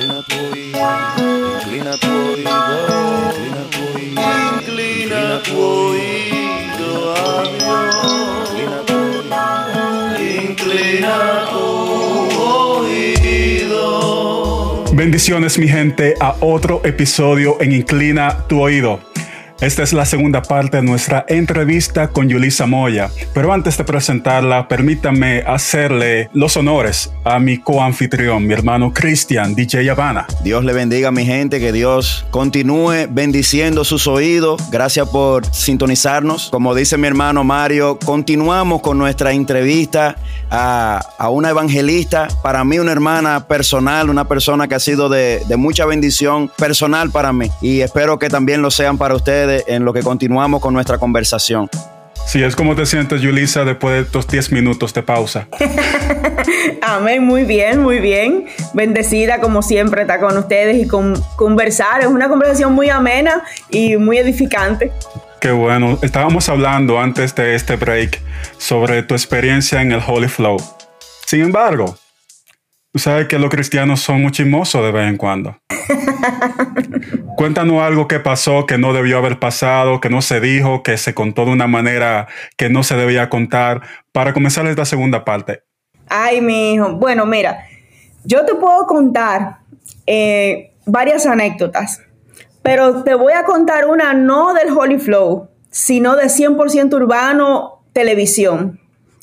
Inclina tu oído, inclina tu oído, inclina tu oído, inclina tu oído a Dios. Inclina tu oído, inclina tu oído. Bendiciones mi gente a otro episodio en Inclina tu oído. Esta es la segunda parte de nuestra entrevista con Yulisa Moya. Pero antes de presentarla, permítanme hacerle los honores a mi coanfitrión, mi hermano Cristian, DJ Habana. Dios le bendiga mi gente, que Dios continúe bendiciendo sus oídos. Gracias por sintonizarnos. Como dice mi hermano Mario, continuamos con nuestra entrevista a, a una evangelista, para mí una hermana personal, una persona que ha sido de, de mucha bendición personal para mí. Y espero que también lo sean para ustedes en lo que continuamos con nuestra conversación. Sí, es como te sientes, Yulisa, después de estos 10 minutos de pausa. Amén, muy bien, muy bien. Bendecida como siempre estar con ustedes y con, conversar. Es una conversación muy amena y muy edificante. Qué bueno. Estábamos hablando antes de este break sobre tu experiencia en el Holy Flow. Sin embargo, sabes que los cristianos son muy chismosos de vez en cuando. Cuéntanos algo que pasó, que no debió haber pasado, que no se dijo, que se contó de una manera que no se debía contar, para comenzar esta segunda parte. Ay, mi hijo. Bueno, mira, yo te puedo contar eh, varias anécdotas, pero te voy a contar una no del Holy Flow, sino de 100% urbano televisión,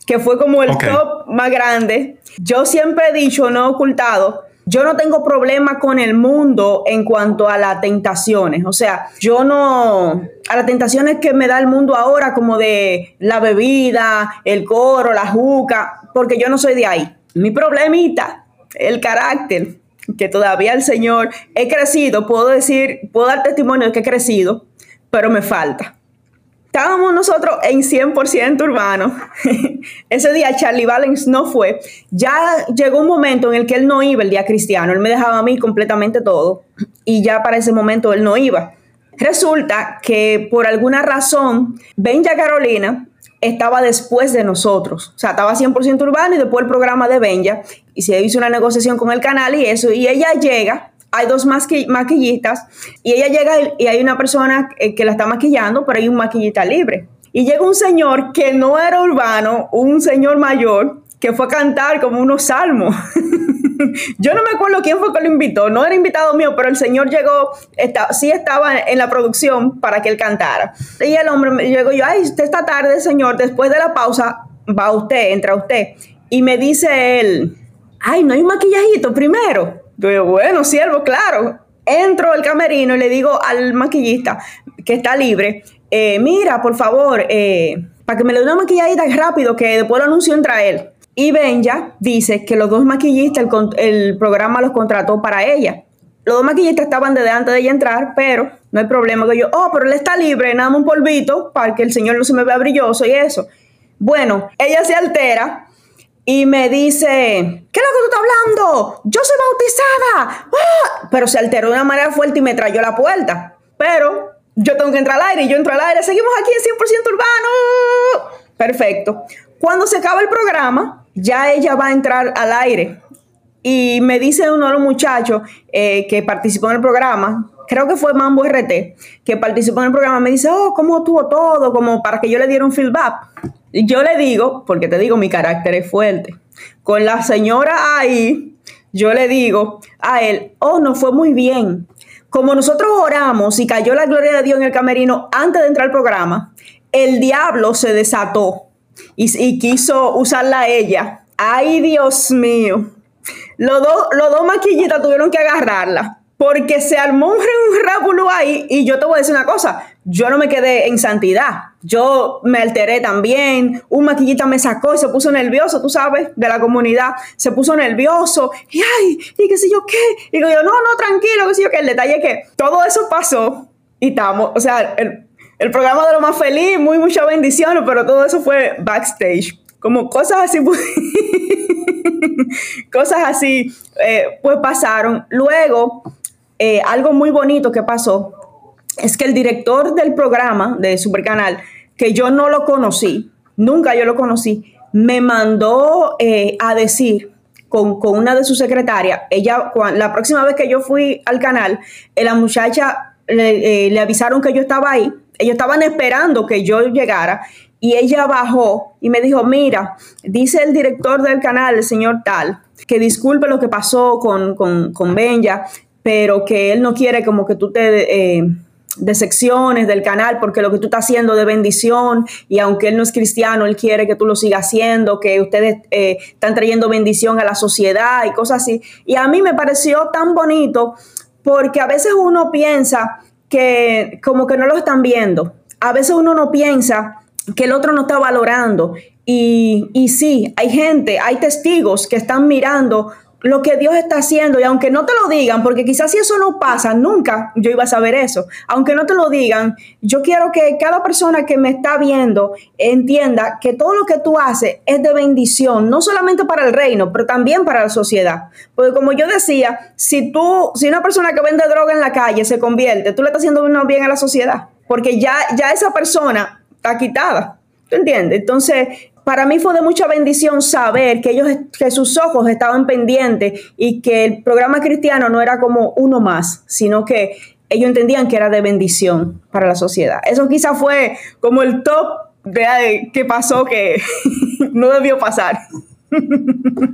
que fue como el top más grande. Yo siempre he dicho, no he ocultado, yo no tengo problema con el mundo en cuanto a las tentaciones. O sea, yo no. A las tentaciones que me da el mundo ahora, como de la bebida, el coro, la juca, porque yo no soy de ahí. Mi problemita, el carácter, que todavía el Señor he crecido, puedo decir, puedo dar testimonio de que he crecido, pero me falta. Estábamos nosotros en 100% urbano. Ese día Charlie Valens no fue. Ya llegó un momento en el que él no iba el día cristiano. Él me dejaba a mí completamente todo. Y ya para ese momento él no iba. Resulta que por alguna razón, Benja Carolina estaba después de nosotros. O sea, estaba 100% urbano y después el programa de Benja. Y se hizo una negociación con el canal y eso. Y ella llega hay dos masqui- maquillistas y ella llega y- hay una persona eh, que la está maquillando, pero hay un maquillista libre. Y llega un señor que no era urbano, un señor mayor, que fue a cantar como unos salmos. Yo no me acuerdo quién fue que lo invitó, no era invitado mío, pero el señor llegó, está, sí estaba en la producción para que él cantara. Y el hombre me llegó yo, ay, esta tarde, señor, después de la pausa, va usted, entra usted. Y me dice él, ay, no hay un maquillajito primero. Bueno, siervo, claro. Entro al camerino y le digo al maquillista que está libre, eh, mira, por favor, eh, para que me le dé una maquilladita rápido, que después lo anuncio entra él. Y Benja dice que los dos maquillistas, el, el programa los contrató para ella. Los dos maquillistas estaban desde antes de ella entrar, pero no hay problema. Que yo, oh, pero él está libre, nada más un polvito para que el señor no se me vea brilloso y eso. Bueno, ella se altera y me dice, ¿qué es lo que tú estás hablando? Yo soy bautizada. ¡Ah! Pero se alteró de una manera fuerte y me trayó la puerta. Pero yo tengo que entrar al aire y yo entro al aire. Seguimos aquí en 100% urbano. Perfecto. Cuando se acaba el programa, ya ella va a entrar al aire. Y me dice uno de los muchachos eh, que participó en el programa, creo que fue Mambo RT, que participó en el programa, me dice, oh, ¿cómo estuvo todo? Como para que yo le diera un feedback. Y yo le digo, porque te digo, mi carácter es fuerte. Con la señora ahí, yo le digo a él, oh, no fue muy bien. Como nosotros oramos y cayó la gloria de Dios en el camerino antes de entrar al programa, el diablo se desató y, quiso usarla a ella. Ay, Dios mío. Los dos, los dos maquillistas tuvieron que agarrarla porque se armó un, rábulo ahí y yo te voy a decir una cosa, yo no me quedé en santidad, yo me alteré también, un maquillista me sacó y se puso nervioso, tú sabes, de la comunidad, se puso nervioso y ay, y qué sé yo qué, y yo, no, no, tranquilo, qué sé yo qué, el detalle es que todo eso pasó y estamos, o sea, el, el programa de lo más feliz, muy muchas bendiciones, pero todo eso fue backstage, como cosas así. cosas así, eh, pues pasaron. Luego, eh, algo muy bonito que pasó es que el director del programa de Supercanal, que yo no lo conocí, nunca yo lo conocí, me mandó eh, a decir con, una de sus secretarias. Ella, la próxima vez que yo fui al canal, la muchacha le avisaron que yo estaba ahí. Ellos estaban esperando que yo llegara y ella bajó y me dijo, mira, dice el director del canal, el señor tal, que disculpe lo que pasó con, con, con Benja, pero que él no quiere como que tú te... Eh, del canal porque lo que tú estás haciendo de bendición y aunque él no es cristiano, él quiere que tú lo sigas haciendo, que ustedes eh, están trayendo bendición a la sociedad y cosas así. Y a mí me pareció tan bonito porque a veces uno piensa que como que no lo están viendo. A veces uno no piensa que el otro no está valorando. Y, y sí, hay gente, hay testigos que están mirando lo que Dios está haciendo y aunque no te lo digan, porque quizás si eso no pasa, nunca yo iba a saber eso, aunque no te lo digan, yo quiero que cada persona que me está viendo entienda que todo lo que tú haces es de bendición, no solamente para el reino, pero también para la sociedad. Porque como yo decía, si tú, si una persona que vende droga en la calle se convierte, tú le estás haciendo bien a la sociedad, porque ya, ya esa persona quitada. ¿Tú entiendes? Entonces, para mí fue de mucha bendición saber que ellos, que sus ojos estaban pendientes y que el programa cristiano no era como uno más, sino que ellos entendían que era de bendición para la sociedad. Eso quizá fue como el top de que pasó que no debió pasar.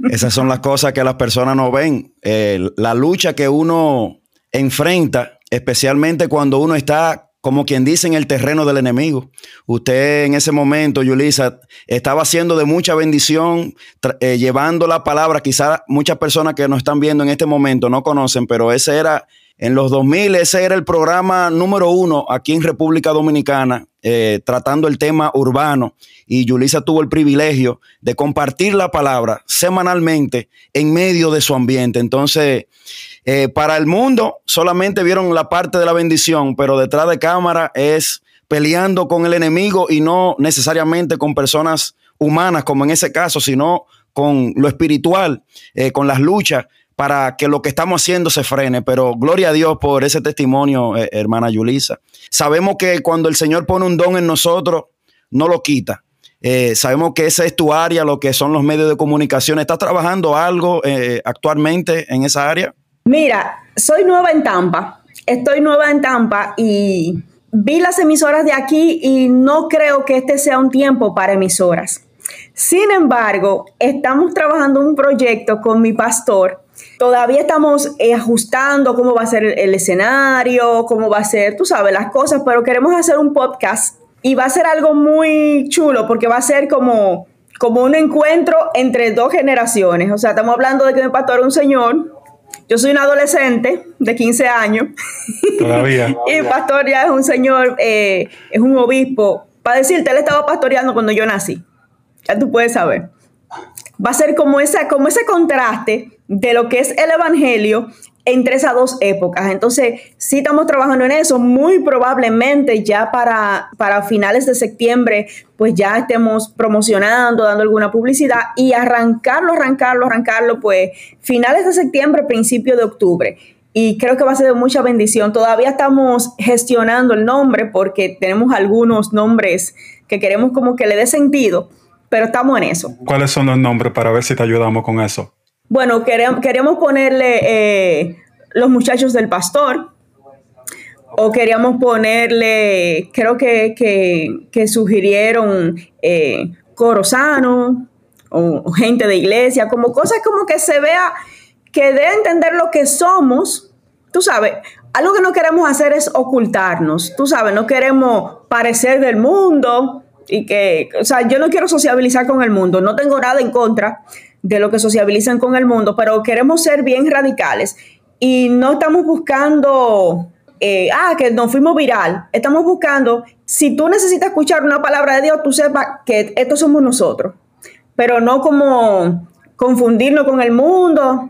Esas son las cosas que las personas no ven. Eh, la lucha que uno enfrenta, especialmente cuando uno está como quien dice, en el terreno del enemigo. Usted en ese momento, Yulisa, estaba haciendo de mucha bendición, eh, llevando la palabra. Quizás muchas personas que nos están viendo en este momento no conocen, pero ese era, en los 2000, ese era el programa número uno aquí en República Dominicana, eh, tratando el tema urbano. Y Yulisa tuvo el privilegio de compartir la palabra semanalmente en medio de su ambiente. Entonces, eh, para el mundo solamente vieron la parte de la bendición, pero detrás de cámara es peleando con el enemigo y no necesariamente con personas humanas, como en ese caso, sino con lo espiritual, eh, con las luchas para que lo que estamos haciendo se frene. Pero gloria a Dios por ese testimonio, eh, hermana Yulisa. Sabemos que cuando el Señor pone un don en nosotros, no lo quita. sabemos que esa es tu área, lo que son los medios de comunicación. ¿Estás trabajando algo actualmente en esa área? Mira, soy nueva en Tampa, estoy nueva en Tampa y vi las emisoras de aquí y no creo que este sea un tiempo para emisoras. Sin embargo, estamos trabajando un proyecto con mi pastor. Todavía estamos eh, ajustando cómo va a ser el escenario, cómo va a ser, tú sabes, las cosas, pero queremos hacer un podcast y va a ser algo muy chulo porque va a ser como, como un encuentro entre dos generaciones. O sea, estamos hablando de que mi pastor es un señor yo soy un adolescente de 15 años. Todavía. y pastor ya es un señor, eh, es un obispo. Para decirte, él estaba pastoreando cuando yo nací. Ya tú puedes saber. Va a ser como, esa, como ese contraste de lo que es el Evangelio entre esas dos épocas. Entonces, sí estamos trabajando en eso. Muy probablemente ya para, para finales de septiembre, pues ya estemos promocionando, dando alguna publicidad y arrancarlo, arrancarlo, arrancarlo, pues finales de septiembre, principio de octubre. Y creo que va a ser de mucha bendición. Todavía estamos gestionando el nombre porque tenemos algunos nombres que queremos como que le dé sentido, pero estamos en eso. ¿Cuáles son los nombres para ver si te ayudamos con eso? Bueno, queremos, ponerle eh, los muchachos del pastor. O queríamos ponerle, creo que, que, sugirieron eh, o, gente de iglesia, como cosas como que se vea, que a entender lo que somos. Tú sabes, algo que no queremos hacer es ocultarnos. Tú sabes, no queremos parecer del mundo y que, o sea, yo no quiero sociabilizar con el mundo, no tengo nada en contra de lo que sociabilizan con el mundo, pero queremos ser bien radicales y no estamos buscando, eh, ah, que nos fuimos viral, estamos buscando, si tú necesitas escuchar una palabra de Dios, tú sepas que estos somos nosotros, pero no como confundirnos con el mundo,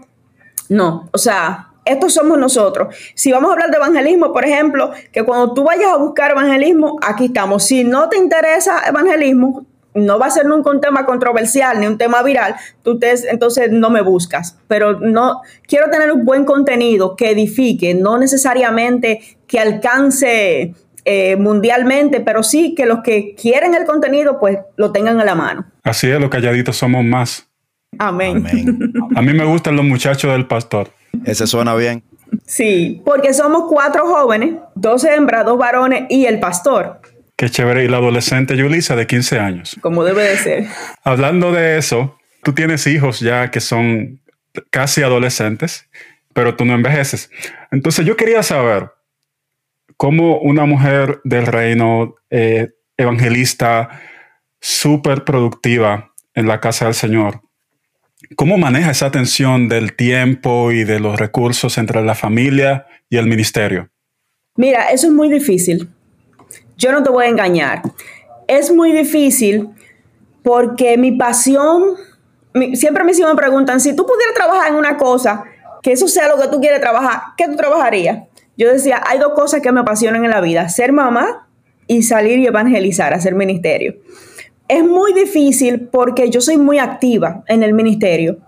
no, o sea, estos somos nosotros. Si vamos a hablar de evangelismo, por ejemplo, que cuando tú vayas a buscar evangelismo, aquí estamos. Si no te interesa evangelismo, no va a ser nunca un tema controversial ni un tema viral, tú te, entonces no me buscas. Pero no quiero tener un buen contenido que edifique, no necesariamente que alcance eh, mundialmente, pero sí que los que quieren el contenido, pues lo tengan a la mano. Así es, los calladitos somos más. Amén. A mí me gustan los muchachos del pastor. Ese suena bien. Sí, porque somos cuatro jóvenes, dos hembras, dos varones y el pastor. Qué chévere. Y la adolescente Yulisa de 15 años. Como debe de ser. Hablando de eso, tú tienes hijos ya que son casi adolescentes, pero tú no envejeces. Entonces yo quería saber cómo una mujer del reino eh, evangelista súper productiva en la casa del Señor, ¿cómo maneja esa tensión del tiempo y de los recursos entre la familia y el ministerio? Mira, eso es muy difícil. Yo no te voy a engañar. Es muy difícil porque mi pasión, siempre hijos me preguntan, si tú pudieras trabajar en una cosa, que eso sea lo que tú quieres trabajar, ¿qué tú trabajarías? Yo decía, hay dos cosas que me apasionan en la vida, ser mamá y salir y evangelizar, hacer ministerio. Es muy difícil porque yo soy muy activa en el ministerio,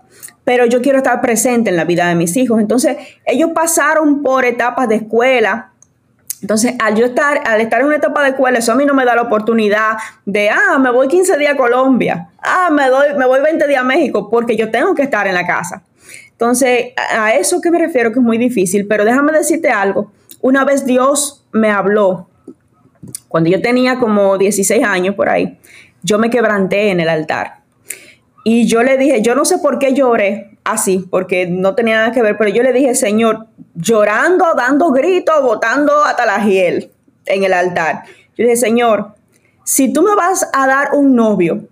pero yo quiero estar presente en la vida de mis hijos. Entonces, ellos pasaron por etapas de escuela, entonces, al yo estar, al estar en una etapa de escuela, eso a mí no me da la oportunidad de, ah, me voy 15 días a Colombia, ah, me, doy, me voy 20 días a México, porque yo tengo que estar en la casa. Entonces, a eso que me refiero que es muy difícil, pero déjame decirte algo. Una vez Dios me habló, cuando yo tenía como 16 años por ahí, yo me quebranté en el altar. Y yo le dije, yo no sé por qué lloré así, porque no tenía nada que ver, pero yo le dije, Señor, llorando, dando gritos, botando a Talagiel en el altar. Yo dije, Señor, si tú me vas a dar un novio,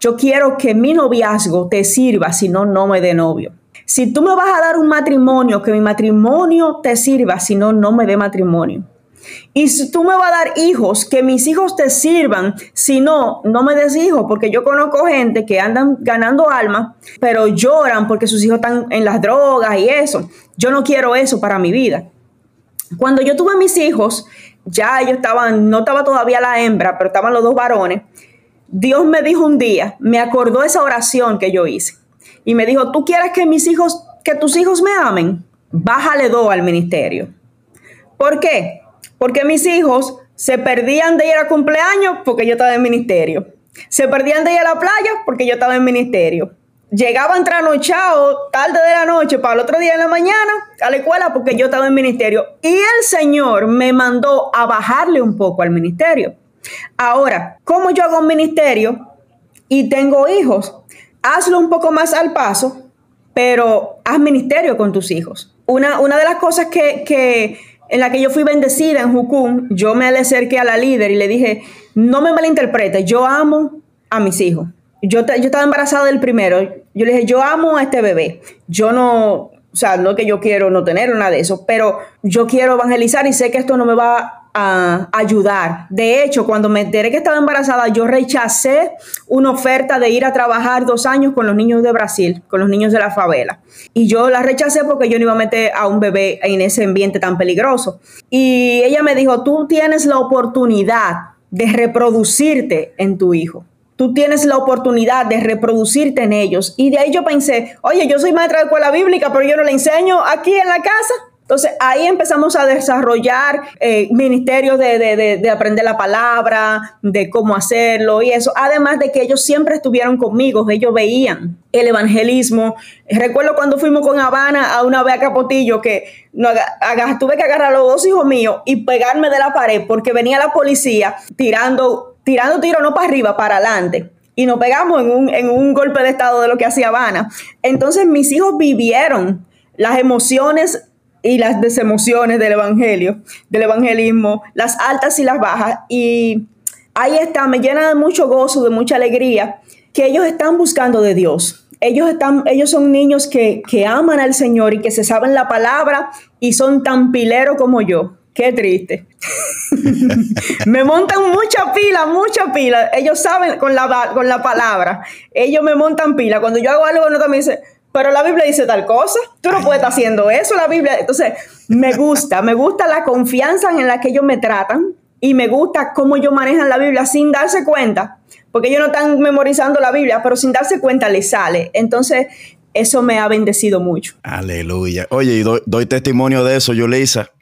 yo quiero que mi noviazgo te sirva, si no, no me dé novio. Si tú me vas a dar un matrimonio, que mi matrimonio te sirva, si no, no me dé matrimonio. Y si tú me vas a dar hijos, que mis hijos te sirvan, si no, no me des hijos, porque yo conozco gente que andan ganando alma, pero lloran porque sus hijos están en las drogas y eso. Yo no quiero eso para mi vida. Cuando yo tuve mis hijos, ya ellos estaban, no estaba todavía la hembra, pero estaban los dos varones. Dios me dijo un día, me acordó esa oración que yo hice. Y me dijo, ¿tú quieres que mis hijos, que tus hijos me amen? Bájale dos al ministerio. ¿Por qué? Porque mis hijos se perdían de ir a cumpleaños porque yo estaba en ministerio. Se perdían de ir a la playa porque yo estaba en ministerio. Llegaban trasnochados tarde de la noche para el otro día en la mañana a la escuela porque yo estaba en ministerio. Y el Señor me mandó a bajarle un poco al ministerio. Ahora, ¿cómo yo hago un ministerio y tengo hijos? Hazlo un poco más al paso, pero haz ministerio con tus hijos. Una, una de las cosas que, que en la que yo fui bendecida en Jucum, yo me le acerqué a la líder y le dije, no me malinterprete, yo amo a mis hijos. Yo, yo estaba embarazada del primero, yo le dije, yo amo a este bebé, yo no, o sea, no que yo quiero no tener nada de eso, pero yo quiero evangelizar y sé que esto no me va ayudar. De hecho, cuando me enteré que estaba embarazada, yo rechacé una oferta de ir a trabajar dos años con los niños de Brasil, con los niños de la favela. Y yo la rechacé porque yo no iba a meter a un bebé en ese ambiente tan peligroso. Y ella me dijo, tú tienes la oportunidad de reproducirte en tu hijo tú tienes la oportunidad de reproducirte en ellos. Y de ahí yo pensé, oye, yo soy maestra de escuela bíblica, pero yo no le enseño aquí en la casa. Entonces ahí empezamos a desarrollar eh, ministerios de, aprender la palabra, de cómo hacerlo y eso. Además de que ellos siempre estuvieron conmigo, ellos veían el evangelismo. Recuerdo cuando fuimos con Habana a una vez a Capotillo que tuve que agarrar a los dos hijos míos y pegarme de la pared porque venía la policía tirando, tirando tiro no para arriba, para adelante y nos pegamos en un, en un, golpe de estado de lo que hacía Habana. Entonces mis hijos vivieron las emociones y las desemociones del evangelio, del evangelismo, las altas y las bajas. Y ahí está, me llena de mucho gozo, de mucha alegría, que ellos están buscando de Dios. Ellos, están, ellos son niños que, que aman al Señor y que se saben la palabra y son tan pileros como yo. Qué triste. me montan mucha pila, mucha pila. Ellos saben con la, con la palabra. Ellos me montan pila. Cuando yo hago algo, no también dice, pero la Biblia dice tal cosa, tú no puedes estar haciendo eso, la Biblia. Entonces, me gusta, me gusta la confianza en la que ellos me tratan y me gusta cómo ellos manejan la Biblia sin darse cuenta, porque ellos no están memorizando la Biblia, pero sin darse cuenta les sale. Entonces, eso me ha bendecido mucho. Aleluya. Oye, y doy, doy testimonio de eso, Yulisa.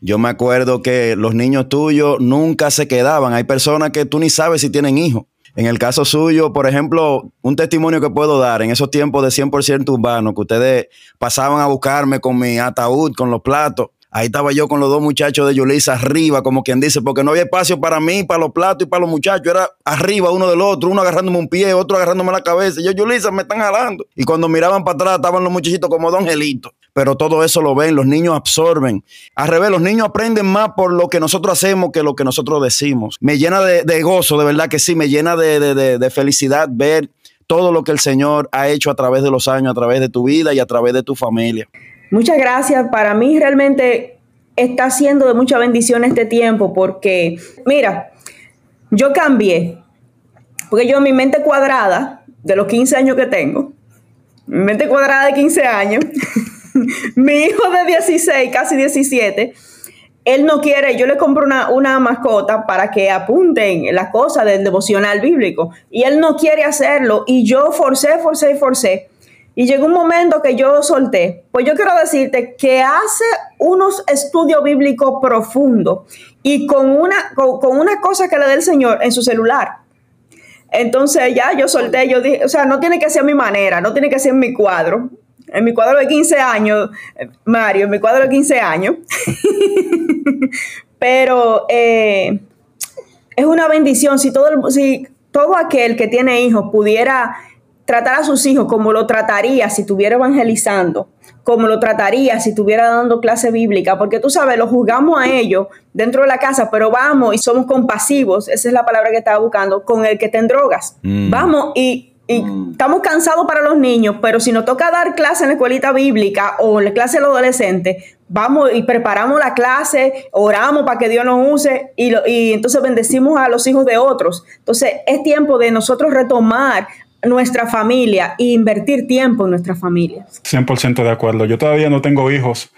Yo me acuerdo que los niños tuyos nunca se quedaban. Hay personas que tú ni sabes si tienen hijos. En el caso suyo, por ejemplo, un testimonio que puedo dar en esos tiempos de 100% urbano, que ustedes pasaban a buscarme con mi ataúd, con los platos. Ahí estaba yo con los dos muchachos de Yulisa arriba, como quien dice, porque no había espacio para mí, para los platos y para los muchachos. Era arriba uno del otro, uno agarrándome un pie, otro agarrándome la cabeza. Y yo, Yulisa, me están jalando. Y cuando miraban para atrás, estaban los muchachitos como don Gelito. Pero todo eso lo ven, los niños absorben. Al revés, los niños aprenden más por lo que nosotros hacemos que lo que nosotros decimos. Me llena de, gozo, de verdad que sí, me llena de, de felicidad ver todo lo que el Señor ha hecho a través de los años, a través de tu vida y a través de tu familia. Muchas gracias. Para mí realmente está siendo de mucha bendición este tiempo porque, mira, yo cambié, porque yo mi mente cuadrada de los 15 años que tengo, mi mente cuadrada de 15 años, mi hijo de 16, casi 17, él no quiere, yo le compro una, una, mascota para que apunten las cosas del devocional bíblico y él no quiere hacerlo y yo forcé, forcé, forcé y llegó un momento que yo solté. Pues yo quiero decirte que hace unos estudios bíblicos profundos y con una, con, una cosa que le dé el Señor en su celular. Entonces ya yo solté, yo dije, o sea, no tiene que ser mi manera, no tiene que ser mi cuadro. En mi cuadro de 15 años, Mario, en mi cuadro de 15 años. Pero eh, es una bendición si todo, si todo aquel que tiene hijos pudiera tratar a sus hijos como lo trataría si estuviera evangelizando, como lo trataría si estuviera dando clase bíblica, porque tú sabes, lo juzgamos a ellos dentro de la casa, pero vamos y somos compasivos, esa es la palabra que estaba buscando, con el que te drogas. Mm. Vamos y mm. estamos cansados para los niños, pero si nos toca dar clase en la escuelita bíblica o en la clase de los adolescentes, vamos y preparamos la clase, oramos para que Dios nos use y, y entonces bendecimos a los hijos de otros. Entonces es tiempo de nosotros retomar nuestra familia e invertir tiempo en nuestra familia. 100% de acuerdo. Yo todavía no tengo hijos,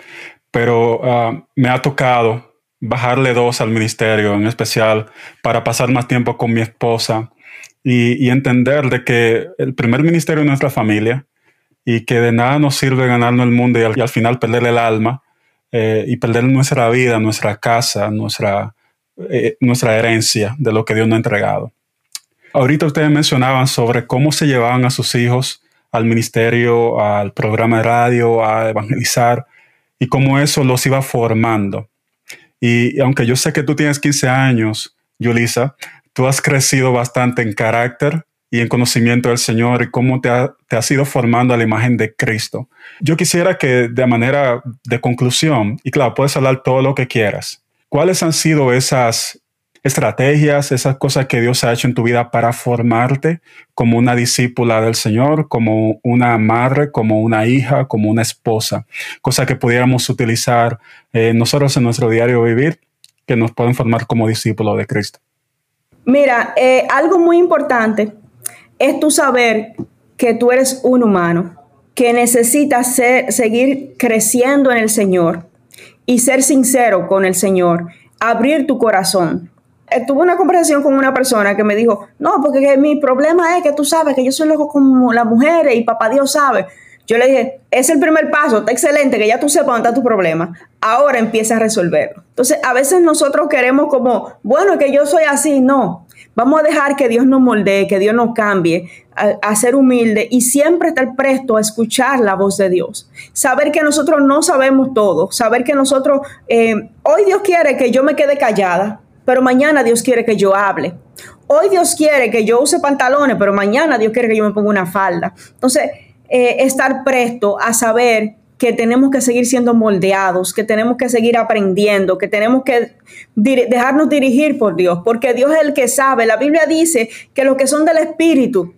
pero ah, me ha tocado bajarle dos al ministerio, en especial para pasar más tiempo con mi esposa y, entender de que el primer ministerio es nuestra familia y que de nada nos sirve ganarnos el mundo y al, final perder el alma eh, y perder nuestra vida, nuestra casa, nuestra, eh, nuestra herencia de lo que Dios nos ha entregado. Ahorita ustedes mencionaban sobre cómo se llevaban a sus hijos al ministerio, al programa de radio, a evangelizar y cómo eso los iba formando. Y, aunque yo sé que tú tienes 15 años, Yulisa, tú has crecido bastante en carácter y en conocimiento del Señor y cómo te, te has ido formando a la imagen de Cristo. Yo quisiera que de manera de conclusión, y claro, puedes hablar todo lo que quieras, ¿cuáles han sido esas estrategias, esas cosas que Dios ha hecho en tu vida para formarte como una discípula del Señor, como una madre, como una hija, como una esposa, cosas que pudiéramos utilizar eh, nosotros en nuestro diario vivir que nos pueden formar como discípulos de Cristo. Mira, eh, algo muy importante es tu saber que tú eres un humano, que necesitas seguir creciendo en el Señor y ser sincero con el Señor, abrir tu corazón. Eh, tuve una conversación con una persona que me dijo, no, porque mi problema es que tú sabes que yo soy loco como las mujeres y papá Dios sabe. Yo le dije, es el primer paso, está excelente, que ya tú sepas dónde está tu problema. Ahora empieza a resolverlo. Entonces, a veces nosotros queremos como, bueno, que yo soy así. No, vamos a dejar que Dios nos moldee, que Dios nos cambie, a, ser humilde y siempre estar presto a escuchar la voz de Dios. Saber que nosotros no sabemos todo, saber que nosotros, eh, hoy Dios quiere que yo me quede callada, pero mañana Dios quiere que yo hable. Hoy Dios quiere que yo use pantalones, pero mañana Dios quiere que yo me ponga una falda. Entonces, eh, estar presto a saber que tenemos que seguir siendo moldeados, que tenemos que seguir aprendiendo, que tenemos que dejarnos dirigir por Dios, porque Dios es el que sabe. La Biblia dice que los que son del Espíritu,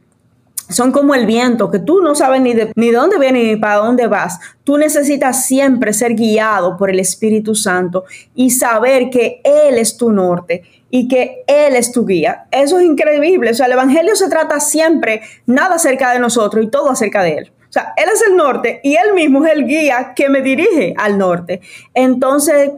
son como el viento, que tú no sabes ni de, ni dónde viene ni para dónde vas. Tú necesitas siempre ser guiado por el Espíritu Santo y saber que Él es tu norte y que Él es tu guía. Eso es increíble. O sea, el Evangelio se trata siempre nada acerca de nosotros y todo acerca de Él. O sea, Él es el norte y Él mismo es el guía que me dirige al norte. Entonces,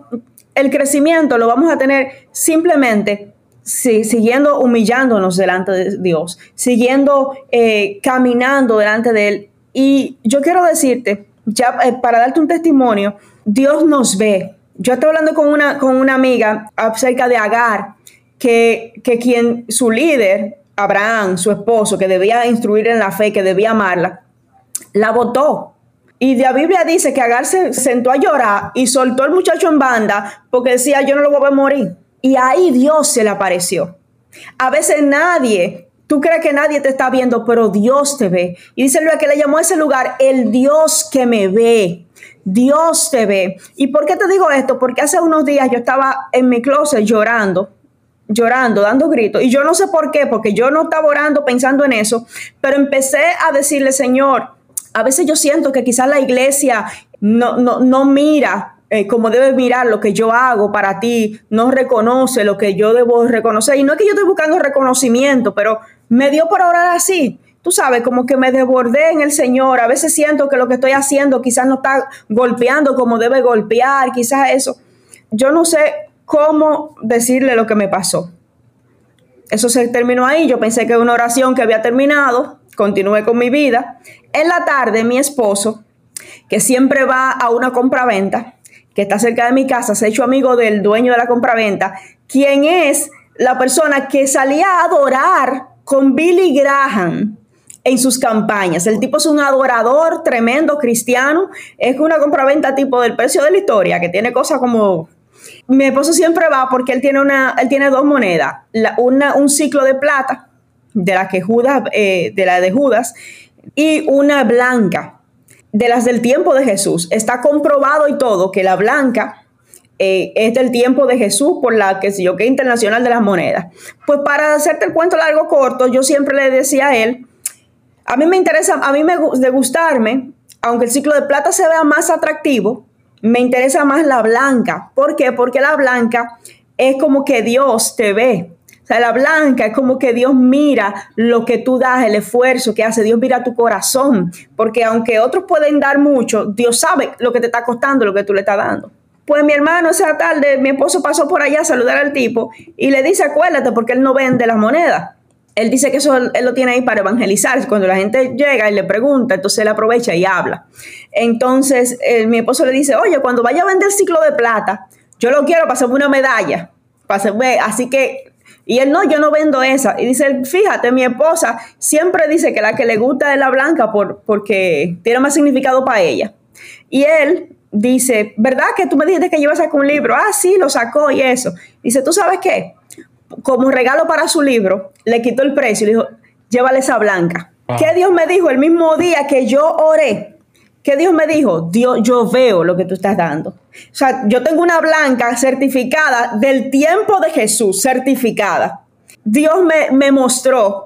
el crecimiento lo vamos a tener simplemente siguiendo humillándonos delante de Dios, siguiendo eh, caminando delante de Él. Y yo quiero decirte, ya eh, para darte un testimonio, Dios nos ve. Yo estoy hablando con una, con una amiga acerca de Agar, que, que quien su líder Abraham, su esposo, que debía instruir en la fe, que debía amarla, la votó. Y la Biblia dice que Agar se sentó a llorar y soltó al muchacho en banda porque decía, yo no lo voy a morir. Y ahí Dios se le apareció. A veces nadie, tú crees que nadie te está viendo, pero Dios te ve. Y dice Luis que le llamó a ese lugar el Dios que me ve. Dios te ve. ¿Y por qué te digo esto? Porque hace unos días yo estaba en mi closet llorando llorando, dando gritos. Y yo no sé por qué, porque yo no estaba orando pensando en eso, pero empecé a decirle, Señor, a veces yo siento que quizás la iglesia no, no, no mira eh, como debe mirar lo que yo hago para ti, no reconoce lo que yo debo reconocer. Y no es que yo estoy buscando reconocimiento, pero me dio por orar así. Tú sabes, como que me desbordé en el Señor. A veces siento que lo que estoy haciendo quizás no está golpeando como debe golpear, quizás eso. Yo no sé cómo decirle lo que me pasó. Eso se terminó ahí. Yo pensé que una oración que había terminado. Continué con mi vida. En la tarde, mi esposo, que siempre va a una compraventa, que está cerca de mi casa, se ha hecho amigo del dueño de la compraventa, quien es la persona que salía a adorar con Billy Graham en sus campañas. El tipo es un adorador tremendo cristiano. Es una compraventa tipo del precio de la historia, que tiene cosas como mi esposo siempre va porque él tiene, una, él tiene dos monedas, una, un ciclo de plata, de la que Judas, eh, de la de Judas, y una blanca, de las del tiempo de Jesús. Está comprobado y todo que la blanca eh, es del tiempo de Jesús por la que yo que internacional de las monedas. Pues para hacerte el cuento largo corto, yo siempre le decía a él, a mí me interesa, a mí me de gustarme, aunque el ciclo de plata se vea más atractivo, me interesa más la blanca. ¿Por qué? Porque la blanca es como que Dios te ve. O sea, la blanca es como que Dios mira lo que tú das, el esfuerzo que hace. Dios mira tu corazón. Porque aunque otros pueden dar mucho, Dios sabe lo que te está costando, lo que tú le estás dando. Pues mi hermano esa tarde, mi esposo pasó por allá a saludar al tipo y le dice, acuérdate, porque él no vende las monedas él dice que eso él lo tiene ahí para evangelizar. Cuando la gente llega y le pregunta, entonces él aprovecha y habla. Entonces eh, mi esposo le dice, oye, cuando vaya a vender el ciclo de plata, yo lo quiero para hacerme una medalla. Así que, y él no, yo no vendo esa. Y dice, fíjate, mi esposa siempre dice que la que le gusta es la blanca por, porque tiene más significado para ella. Y él dice, ¿verdad que tú me dijiste que ibas a sacar un libro? Ah, sí, lo sacó y eso. Dice, ¿tú sabes qué? como regalo para su libro, le quitó el precio y le dijo, llévale esa blanca. Ah. ¿Qué Dios me dijo el mismo día que yo oré? ¿Qué Dios me dijo? Dios, yo veo lo que tú estás dando. O sea, yo tengo una blanca certificada del tiempo de Jesús, certificada. Dios me, me mostró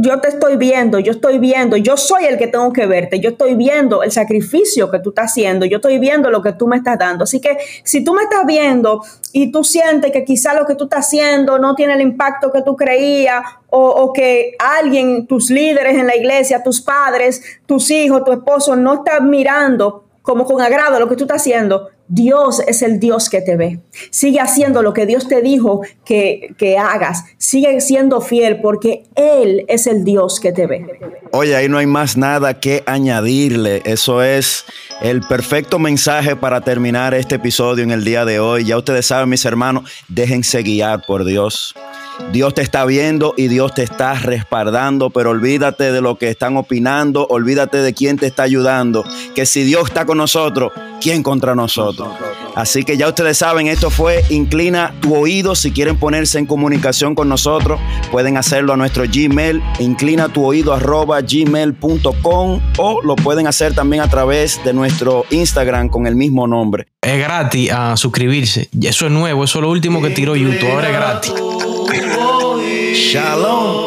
yo te estoy viendo, yo estoy viendo, yo soy el que tengo que verte, yo estoy viendo el sacrificio que tú estás haciendo, yo estoy viendo lo que tú me estás dando. Así que si tú me estás viendo y tú sientes que quizá lo que tú estás haciendo no tiene el impacto que tú creías o, o que alguien, tus líderes en la iglesia, tus padres, tus hijos, tu esposo no están mirando como con agrado lo que tú estás haciendo, Dios es el Dios que te ve. Sigue haciendo lo que Dios te dijo que, que, hagas. Sigue siendo fiel porque Él es el Dios que te ve. Oye, ahí no hay más nada que añadirle. Eso es el perfecto mensaje para terminar este episodio en el día de hoy. Ya ustedes saben, mis hermanos, déjense guiar por Dios. Dios te está viendo y Dios te está respaldando, pero olvídate de lo que están opinando, olvídate de quién te está ayudando, que si Dios está con nosotros, ¿quién contra nosotros? Así que ya ustedes saben, esto fue Inclina tu oído. Si quieren ponerse en comunicación con nosotros, pueden hacerlo a nuestro Gmail, inclina tu oído gmail.com o lo pueden hacer también a través de nuestro Instagram con el mismo nombre. Es gratis a suscribirse. Eso es nuevo, eso es lo último que tiró YouTube, ahora es gratis. Shalom.